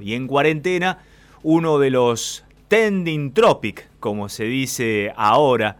Y en cuarentena, uno de los trending topic, como se dice ahora,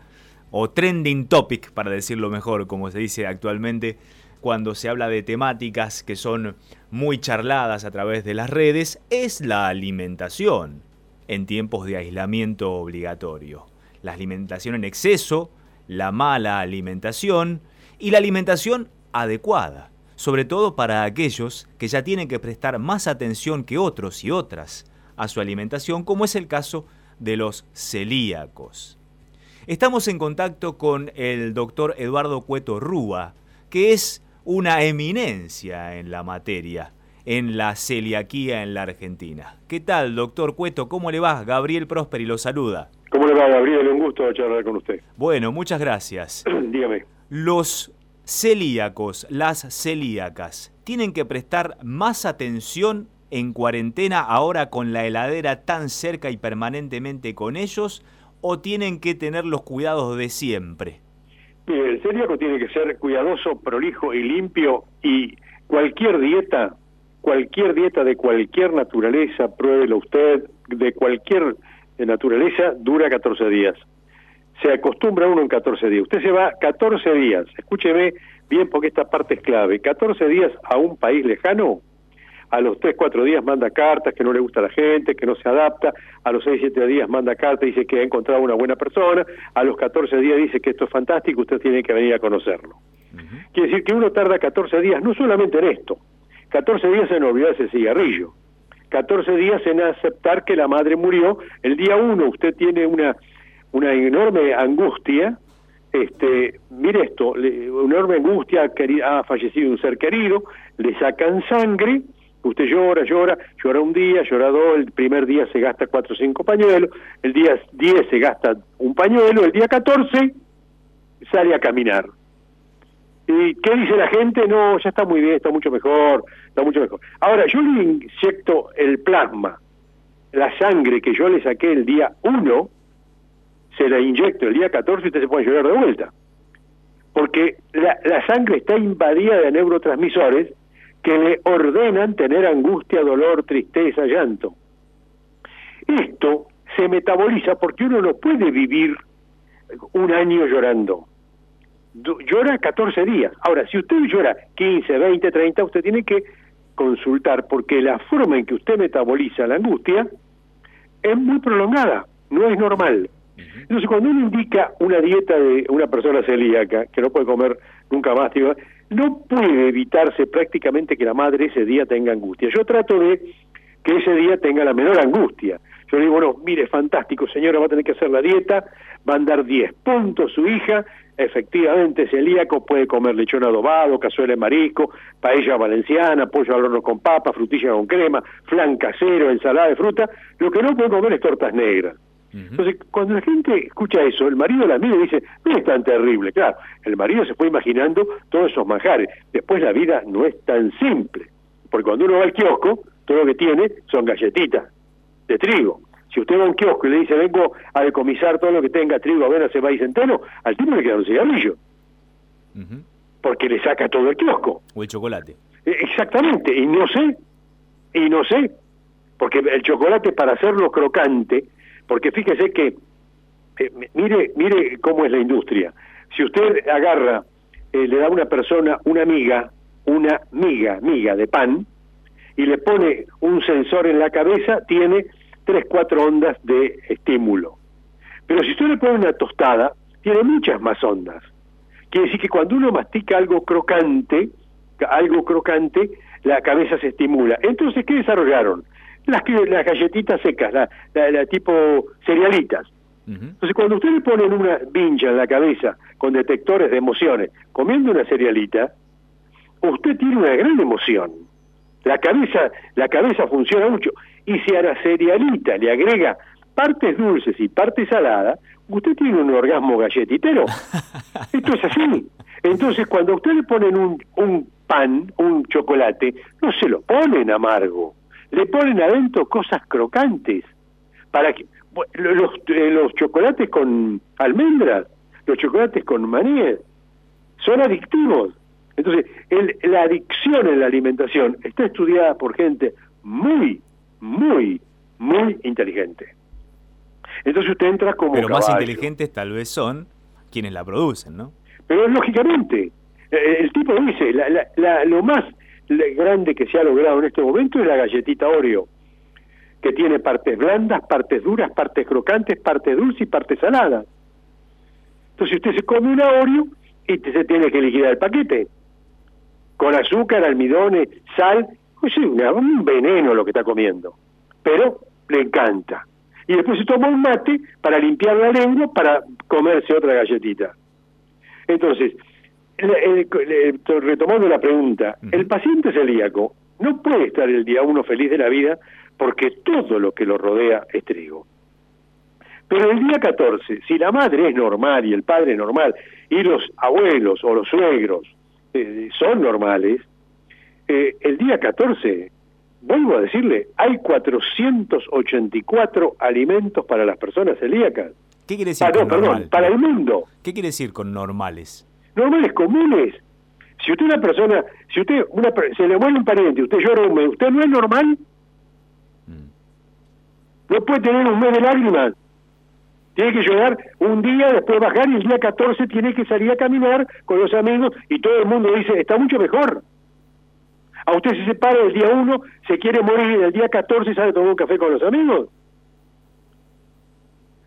o trending topic, para decirlo mejor, como se dice actualmente, cuando se habla de temáticas que son muy charladas a través de las redes, es la alimentación en tiempos de aislamiento obligatorio. La alimentación en exceso, la mala alimentación y la alimentación adecuada sobre todo para aquellos que ya tienen que prestar más atención que otros y otras a su alimentación, como es el caso de los celíacos. Estamos en contacto con el doctor Eduardo Cueto Rúa, que es una eminencia en la materia, en la celiaquía en la Argentina. ¿Qué tal, doctor Cueto? ¿Cómo le va? Gabriel Prosperi lo saluda. ¿Cómo le va, Gabriel? Un gusto charlar con usted. Bueno, muchas gracias. Dígame. Los celíacos, las celíacas, tienen que prestar más atención en cuarentena ahora con la heladera tan cerca y permanentemente con ellos o tienen que tener los cuidados de siempre? el celíaco tiene que ser cuidadoso, prolijo y limpio y cualquier dieta, cualquier dieta de cualquier naturaleza, pruébelo usted, de cualquier naturaleza, dura 14 días se acostumbra uno en 14 días. Usted se va 14 días, escúcheme bien porque esta parte es clave, 14 días a un país lejano, a los 3, 4 días manda cartas que no le gusta a la gente, que no se adapta, a los 6, 7 días manda cartas, y dice que ha encontrado una buena persona, a los 14 días dice que esto es fantástico, usted tiene que venir a conocerlo. Quiere decir que uno tarda 14 días, no solamente en esto, 14 días en olvidarse el cigarrillo, 14 días en aceptar que la madre murió, el día 1 usted tiene una una enorme angustia, este, mire esto, una enorme angustia, ha fallecido un ser querido, le sacan sangre, usted llora, llora, llora un día, llora dos, el primer día se gasta cuatro o cinco pañuelos, el día 10 se gasta un pañuelo, el día 14 sale a caminar. ¿Y qué dice la gente? No, ya está muy bien, está mucho mejor, está mucho mejor. Ahora, yo le inyecto el plasma, la sangre que yo le saqué el día 1, se la inyecto el día 14 y usted se puede llorar de vuelta. Porque la, la sangre está invadida de neurotransmisores que le ordenan tener angustia, dolor, tristeza, llanto. Esto se metaboliza porque uno no puede vivir un año llorando. Llora 14 días. Ahora, si usted llora 15, 20, 30, usted tiene que consultar porque la forma en que usted metaboliza la angustia es muy prolongada, no es normal. Entonces, cuando uno indica una dieta de una persona celíaca, que no puede comer nunca más, no puede evitarse prácticamente que la madre ese día tenga angustia. Yo trato de que ese día tenga la menor angustia. Yo le digo, bueno, mire, fantástico, señora, va a tener que hacer la dieta, va a andar 10 puntos su hija, efectivamente celíaco, puede comer lechón adobado, cazuela de marisco, paella valenciana, pollo al horno con papa, frutilla con crema, flan casero, ensalada de fruta, lo que no puede comer es tortas negras. Entonces, cuando la gente escucha eso, el marido la mira y dice, no es tan terrible. Claro, el marido se fue imaginando todos esos manjares. Después la vida no es tan simple. Porque cuando uno va al kiosco, todo lo que tiene son galletitas de trigo. Si usted va a un kiosco y le dice, vengo a decomisar todo lo que tenga trigo, avena, cebada y centeno, al tipo le queda un cigarrillo. Porque le saca todo el kiosco. O el chocolate. E, exactamente, y no sé, y no sé, porque el chocolate para hacerlo crocante porque fíjese que, eh, mire, mire cómo es la industria. Si usted agarra, eh, le da a una persona una miga, una miga, miga de pan, y le pone un sensor en la cabeza, tiene tres, cuatro ondas de estímulo. Pero si usted le pone una tostada, tiene muchas más ondas. Quiere decir que cuando uno mastica algo crocante, algo crocante, la cabeza se estimula. Entonces, ¿qué desarrollaron? Las, las galletitas secas, la, tipo cerealitas. Entonces, cuando usted le ponen una vincha en la cabeza con detectores de emociones, comiendo una cerealita, usted tiene una gran emoción. La cabeza, la cabeza funciona mucho. Y si a la cerealita le agrega partes dulces y partes saladas, usted tiene un orgasmo galletitero. Esto es así. Entonces, cuando usted le ponen un, un pan, un chocolate, no se lo ponen amargo le ponen adentro cosas crocantes para que los, eh, los chocolates con almendras, los chocolates con maní son adictivos. Entonces, el, la adicción en la alimentación está estudiada por gente muy, muy, muy inteligente. Entonces usted entra como Pero más inteligentes tal vez son quienes la producen, ¿no? Pero lógicamente, eh, el tipo dice, lo más grande que se ha logrado en este momento es la galletita Oreo, que tiene partes blandas, partes duras, partes crocantes, partes dulces y partes saladas. Entonces usted se come una Oreo y se tiene que liquidar el paquete. Con azúcar, almidones, sal, pues sí, un veneno lo que está comiendo. Pero le encanta. Y después se toma un mate para limpiar la lengua para comerse otra galletita. Entonces, retomando la pregunta, el paciente celíaco no puede estar el día uno feliz de la vida porque todo lo que lo rodea es trigo. Pero el día 14, si la madre es normal y el padre es normal, y los abuelos o los suegros eh, son normales, eh, el día 14, vuelvo a decirle, hay 484 alimentos para las personas celíacas. ¿Qué quiere decir con perdón, para el mundo. ¿Qué quiere decir con normales? Normales comunes. Si usted una persona, si usted una, se le muere un pariente, usted llora un mes, ¿usted no es normal? Mm. No puede tener un mes de lágrimas. Tiene que llorar un día, después bajar y el día 14 tiene que salir a caminar con los amigos y todo el mundo dice, está mucho mejor. A usted se separa el día 1, se quiere morir y el día 14 sale a tomar un café con los amigos.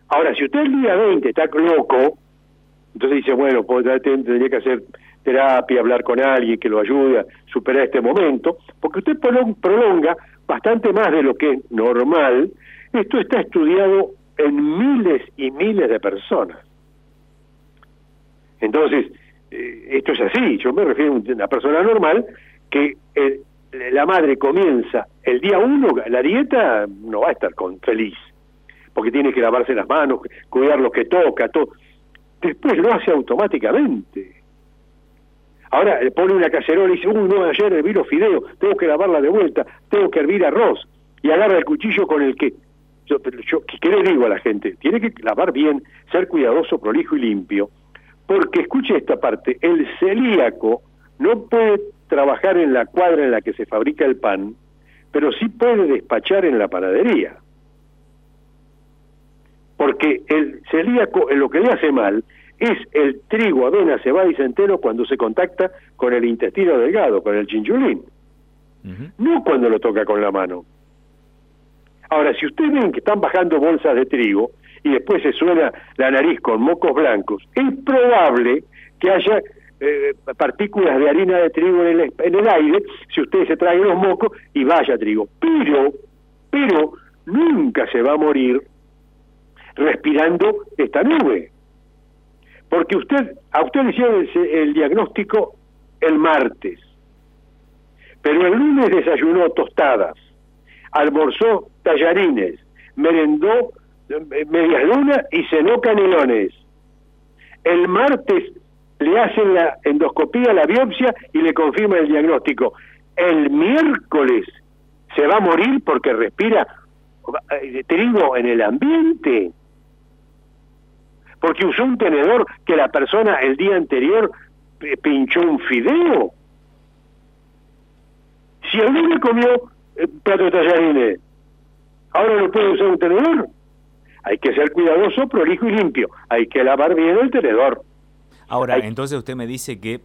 Ahora, si usted el día 20 está loco, entonces dice, bueno, pues, tendría que hacer terapia, hablar con alguien que lo ayude a superar este momento, porque usted prolonga bastante más de lo que es normal. Esto está estudiado en miles y miles de personas. Entonces, eh, esto es así, yo me refiero a una persona normal que la madre comienza el día uno, la dieta no va a estar con, feliz porque tiene que lavarse las manos, cuidar lo que toca, todo. Después lo hace automáticamente. Ahora pone una cacerola y dice, uy, no, ayer herví los fideos, tengo que lavarla de vuelta, tengo que hervir arroz. Y agarra el cuchillo con el que... Yo, yo, ¿Qué le digo a la gente? Tiene que lavar bien, ser cuidadoso, prolijo y limpio. Porque, escuche esta parte, el celíaco no puede trabajar en la cuadra en la que se fabrica el pan, pero sí puede despachar en la panadería porque el celíaco lo que le hace mal es el trigo, avena, cebada y centeno cuando se contacta con el intestino delgado, con el chinchulín, no cuando lo toca con la mano. Ahora, si ustedes ven que están bajando bolsas de trigo y después se suena la nariz con mocos blancos, es probable que haya eh, partículas de harina de trigo en el, en el aire si ustedes se traen los mocos y vaya trigo. Pero, pero nunca se va a morir respirando esta nube. Porque usted, a usted le hicieron el, diagnóstico el martes, pero el lunes desayunó tostadas, almorzó tallarines, merendó eh, medias lunas y cenó canelones. El martes le hacen la endoscopía, la biopsia y le confirma el diagnóstico. El miércoles se va a morir porque respira eh, trigo en el ambiente porque usó un tenedor que la persona el día anterior eh, pinchó un fideo. Si alguien le comió eh, plato de tallarines, ahora no puede usar un tenedor. Hay que ser cuidadoso, prolijo y limpio. Hay que lavar bien el tenedor. Ahora, entonces usted me dice que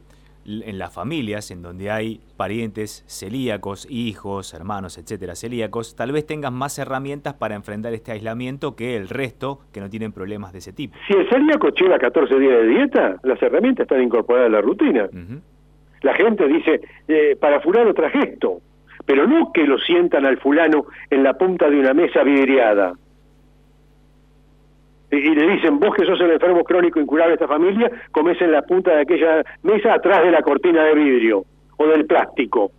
en las familias en donde hay parientes celíacos, hijos, hermanos, etcétera, celíacos, tal vez tengan más herramientas para enfrentar este aislamiento que el resto que no tienen problemas de ese tipo. Si el celíaco lleva 14 días de dieta, las herramientas están incorporadas a la rutina. La gente dice, eh, para fulano traje esto, pero no que lo sientan al fulano en la punta de una mesa vidriada y le dicen, vos que sos el enfermo crónico incurable de esta familia, comes en la punta de aquella mesa atrás de la cortina de vidrio o del plástico.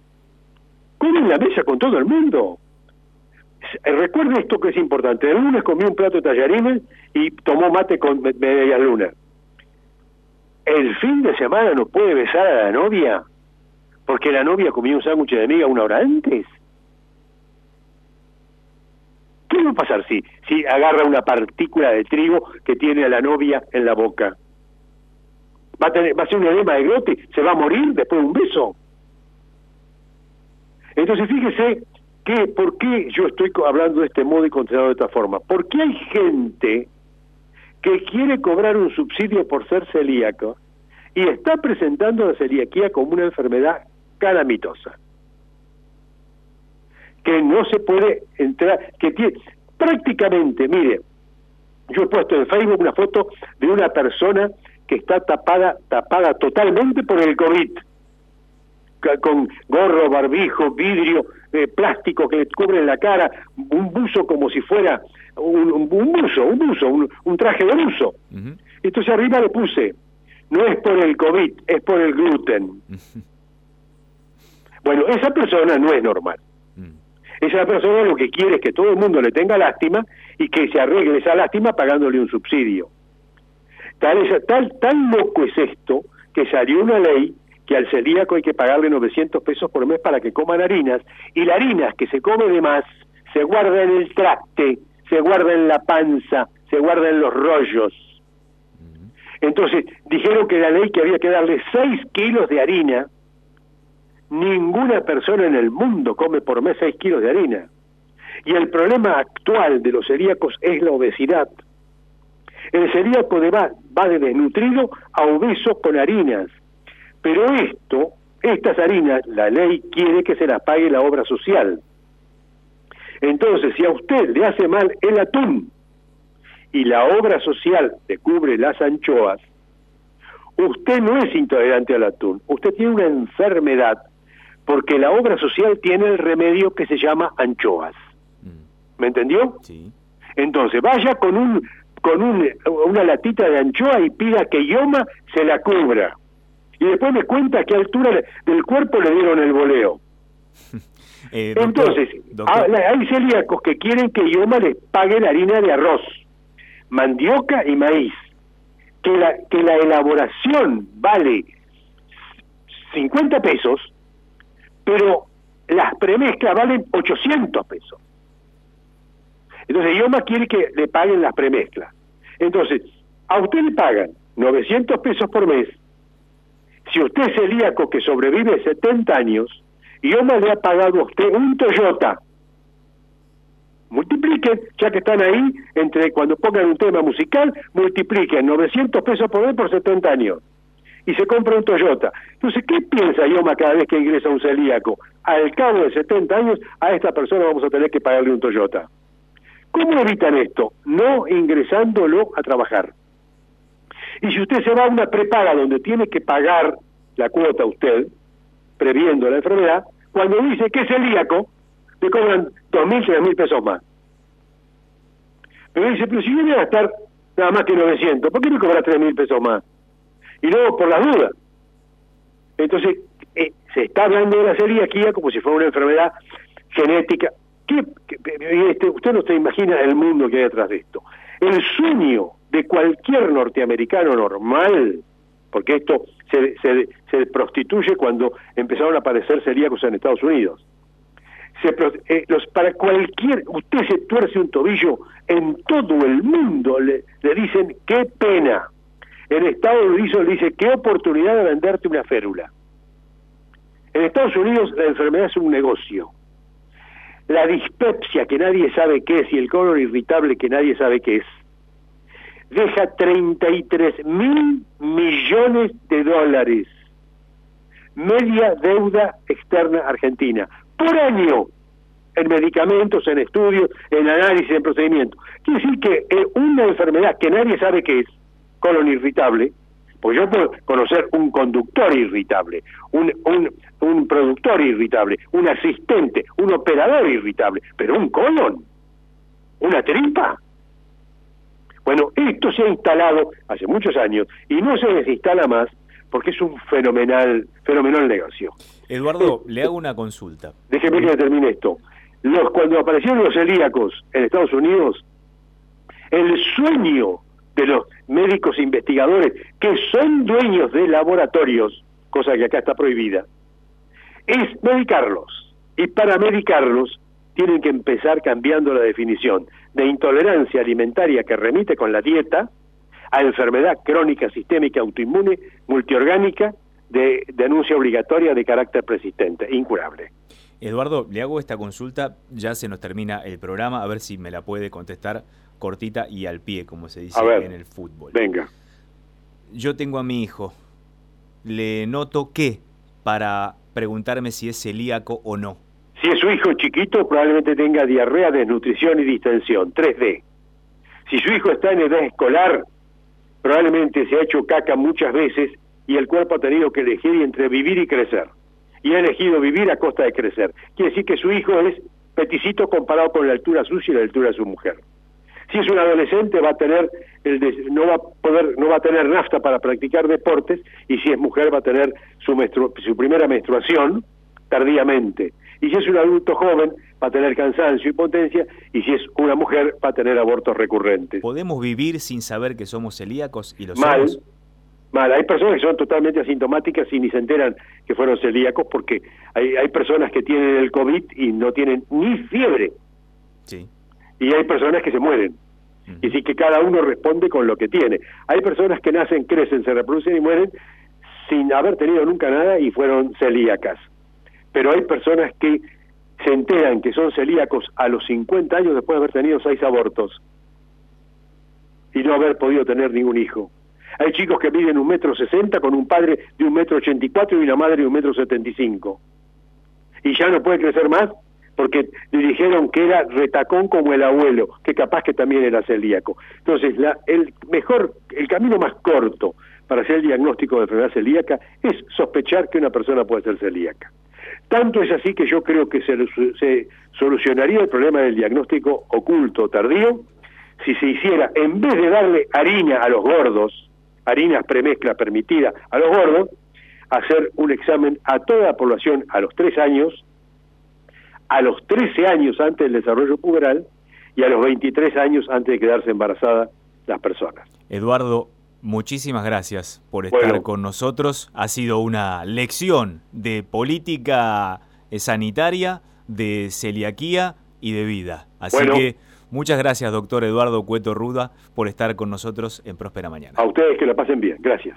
Come la mesa con todo el mundo. Eh, recuerde esto que es importante. El lunes comió un plato de tallarines y tomó mate con media luna. El fin de semana no puede besar a la novia porque la novia comió un sándwich de miga una hora antes. ¿Qué va a pasar si, si agarra una partícula de trigo que tiene a la novia en la boca? ¿Va a, tener, va a ser un edema de glote? ¿Se va a morir después de un beso? Entonces fíjese ¿qué, ¿por qué yo estoy hablando de este modo y considerado de esta forma? Porque hay gente que quiere cobrar un subsidio por ser celíaco y está presentando la celiaquía como una enfermedad calamitosa. Que no se puede entrar, que tiene, prácticamente, mire, yo he puesto en Facebook una foto de una persona que está tapada, tapada totalmente por el COVID, con gorro, barbijo, vidrio, eh, plástico que le cubre la cara, un buzo como si fuera un, un, buzo, un buzo, un, traje de buzo. Entonces arriba le puse, no es por el COVID, es por el gluten. bueno, esa persona no es normal. Esa persona lo que quiere es que todo el mundo le tenga lástima y que se arregle esa lástima pagándole un subsidio. Tal, es, tal, tan loco es esto que salió una ley que al celíaco hay que pagarle 900 pesos por mes para que coman harinas, y la harina que se come de más se guarda en el traste, se guarda en la panza, se guarda en los rollos. Entonces, dijeron que la ley que había que darle 6 kilos de harina, ninguna persona en el mundo come por mes 6 kilos de harina. Y el problema actual de los celíacos es la obesidad. El celíaco va, va de desnutrido a obeso con harinas. Pero esto, estas harinas, la ley quiere que se las pague la obra social. Entonces, si a usted le hace mal el atún y la obra social le cubre las anchoas, usted no es intolerante al atún, usted tiene una enfermedad porque la obra social tiene el remedio que se llama anchoas. ¿Me entendió? Sí. Entonces, vaya con un con un, una latita de anchoa y pida que Yoma se la cubra. Y después me cuenta a qué altura del cuerpo le dieron el voleo. Eh, Entonces, ah, hay celíacos que quieren que Yoma les pague la harina de arroz, mandioca y maíz. Que la, que la elaboración vale 50 pesos, pero las premezclas valen 800 pesos. Entonces IOMA quiere que le paguen las premezclas. Entonces, a usted le pagan 900 pesos por mes. Si usted es celíaco que sobrevive 70 años, IOMA le ha pagado a usted un Toyota. Multipliquen, ya que están ahí, entre cuando pongan un tema musical, multipliquen 900 pesos por mes por 70 años. Y se compra un Toyota. Entonces, ¿qué piensa IOMA cada vez que ingresa un celíaco? Al cabo de 70 años, a esta persona vamos a tener que pagarle un Toyota. ¿Cómo evitan esto? No ingresándolo a trabajar. Y si usted se va a una prepaga donde tiene que pagar la cuota usted, previendo la enfermedad, cuando dice que es celíaco, le cobran dos mil, tres mil pesos más. Pero dice, pero si viene a gastar nada más que 900, ¿por qué me cobra tres mil pesos más? Y luego, por las dudas. Entonces, eh, se está hablando de la celiaquía como si fuera una enfermedad genética. ¿Qué, este, usted no se imagina el mundo que hay detrás de esto. El sueño de cualquier norteamericano normal, porque esto se, se, prostituye cuando empezaron a aparecer celíacos en Estados Unidos. Se, eh, los, para cualquier, usted se tuerce un tobillo, en todo el mundo le, le dicen qué pena. En Estados Unidos le dice qué oportunidad de venderte una férula. En Estados Unidos la enfermedad es un negocio la dispepsia que nadie sabe qué es y el color irritable que nadie sabe qué es, deja 33 mil millones de dólares, media deuda externa argentina, por año, en medicamentos, en estudios, en análisis, en procedimientos. Quiere decir que eh, una enfermedad que nadie sabe qué es, colon irritable, pues yo puedo conocer un conductor irritable, un, un, un productor irritable, un asistente, un operador irritable, pero un colon, una tripa. Bueno, esto se ha instalado hace muchos años y no se desinstala más porque es un fenomenal, fenomenal negocio. Eduardo, eh, le hago una consulta. Déjeme que termine esto. Los, cuando aparecieron los celíacos en Estados Unidos, el sueño de los médicos investigadores que son dueños de laboratorios, cosa que acá está prohibida, es medicarlos. Y para medicarlos tienen que empezar cambiando la definición de intolerancia alimentaria que remite con la dieta a enfermedad crónica sistémica autoinmune multiorgánica de denuncia obligatoria de carácter persistente, incurable. Eduardo, le hago esta consulta, ya se nos termina el programa, a ver si me la puede contestar cortita y al pie, como se dice en el fútbol. Venga. Yo tengo a mi hijo, le noto que para preguntarme si es celíaco o no. Si es su hijo chiquito, probablemente tenga diarrea, desnutrición y distensión, 3D. Si su hijo está en edad escolar, probablemente se ha hecho caca muchas veces y el cuerpo ha tenido que elegir entre vivir y crecer. Y ha elegido vivir a costa de crecer. Quiere decir que su hijo es peticito comparado con la altura suya y la altura de su mujer. Si es un adolescente va a tener el no va a poder no va a tener nafta para practicar deportes y si es mujer va a tener su su primera menstruación tardíamente. Y si es un adulto joven va a tener cansancio y potencia y si es una mujer va a tener abortos recurrentes. ¿Podemos vivir sin saber que somos celíacos y lo Mal, Mal, hay personas que son totalmente asintomáticas y ni se enteran que fueron celíacos porque hay, hay personas que tienen el COVID y no tienen ni fiebre. Sí y hay personas que se mueren. Y sí que cada uno responde con lo que tiene. Hay personas que nacen, crecen, se reproducen y mueren sin haber tenido nunca nada y fueron celíacas. Pero hay personas que se enteran que son celíacos a los 50 años después de haber tenido seis abortos y no haber podido tener ningún hijo. Hay chicos que miden un metro sesenta con un padre de un metro ochenta y cuatro y una madre de un metro setenta y cinco. Y ya no puede crecer más porque dijeron que era retacón como el abuelo, que capaz que también era celíaco. Entonces, la, el mejor, el camino más corto para hacer el diagnóstico de enfermedad celíaca es sospechar que una persona puede ser celíaca. Tanto es así que yo creo que se, se solucionaría el problema del diagnóstico oculto tardío si se hiciera, en vez de darle harina a los gordos, harina premezcla permitida a los gordos, hacer un examen a toda la población a los tres años a los 13 años antes del desarrollo puberal y a los 23 años antes de quedarse embarazada las personas. Eduardo, muchísimas gracias por estar con nosotros. Ha sido una lección de política sanitaria, de celiaquía y de vida. Así que muchas gracias, doctor Eduardo Cueto Ruda, por estar con nosotros en Próspera Mañana. A ustedes que la pasen bien. Gracias.